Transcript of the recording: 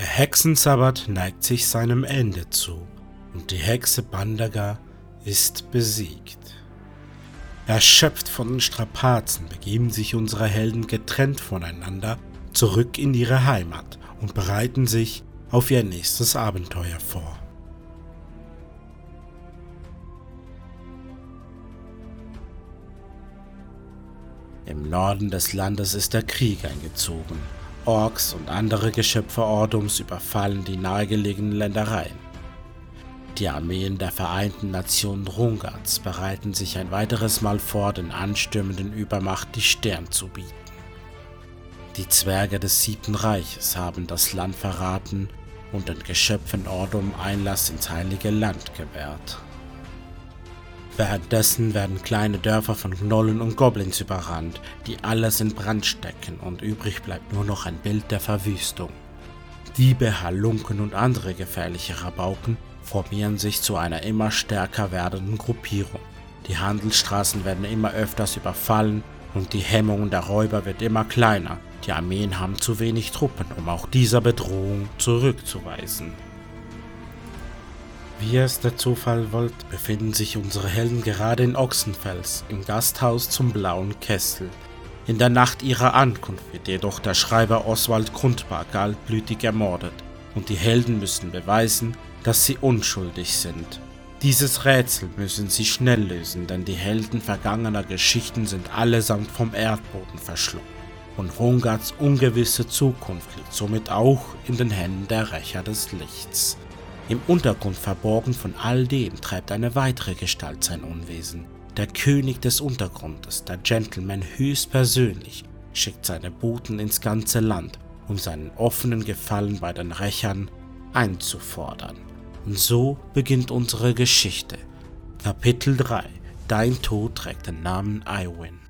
Hexensabbat neigt sich seinem Ende zu und die Hexe Bandaga ist besiegt. Erschöpft von den Strapazen begeben sich unsere Helden getrennt voneinander zurück in ihre Heimat und bereiten sich auf ihr nächstes Abenteuer vor. Im Norden des Landes ist der Krieg eingezogen. Orks und andere Geschöpfe Ordums überfallen die nahegelegenen Ländereien. Die Armeen der Vereinten Nationen Rungats bereiten sich ein weiteres Mal vor, den anstürmenden Übermacht die Stirn zu bieten. Die Zwerge des Siebten Reiches haben das Land verraten und den Geschöpfen Ordum Einlass ins Heilige Land gewährt. Währenddessen werden kleine Dörfer von Gnollen und Goblins überrannt, die alles in Brand stecken und übrig bleibt nur noch ein Bild der Verwüstung. Diebe, Halunken und andere gefährliche Rabauken formieren sich zu einer immer stärker werdenden Gruppierung. Die Handelsstraßen werden immer öfters überfallen und die Hemmung der Räuber wird immer kleiner. Die Armeen haben zu wenig Truppen, um auch dieser Bedrohung zurückzuweisen. Wie es der Zufall wollte, befinden sich unsere Helden gerade in Ochsenfels, im Gasthaus zum Blauen Kessel. In der Nacht ihrer Ankunft wird jedoch der Schreiber Oswald Grundbar kaltblütig ermordet und die Helden müssen beweisen, dass sie unschuldig sind. Dieses Rätsel müssen sie schnell lösen, denn die Helden vergangener Geschichten sind allesamt vom Erdboden verschlungen. Und Rungats ungewisse Zukunft liegt somit auch in den Händen der Rächer des Lichts. Im Untergrund verborgen von all dem treibt eine weitere Gestalt sein Unwesen. Der König des Untergrundes, der Gentleman höchstpersönlich, schickt seine Boten ins ganze Land, um seinen offenen Gefallen bei den Rächern einzufordern. Und so beginnt unsere Geschichte. Kapitel 3 Dein Tod trägt den Namen Iwin.